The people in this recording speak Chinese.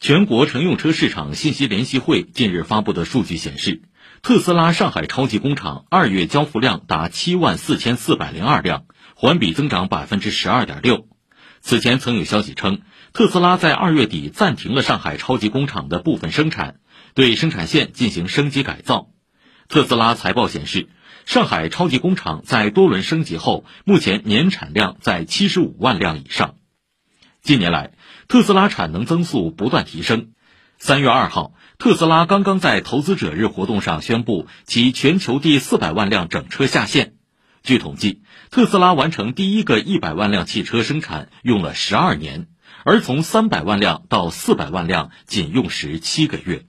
全国乘用车市场信息联席会近日发布的数据显示，特斯拉上海超级工厂二月交付量达七万四千四百零二辆，环比增长百分之十二点六。此前曾有消息称，特斯拉在二月底暂停了上海超级工厂的部分生产，对生产线进行升级改造。特斯拉财报显示，上海超级工厂在多轮升级后，目前年产量在七十五万辆以上。近年来，特斯拉产能增速不断提升。三月二号，特斯拉刚刚在投资者日活动上宣布其全球第四百万辆整车下线。据统计，特斯拉完成第一个一百万辆汽车生产用了十二年，而从三百万辆到四百万辆仅用时七个月。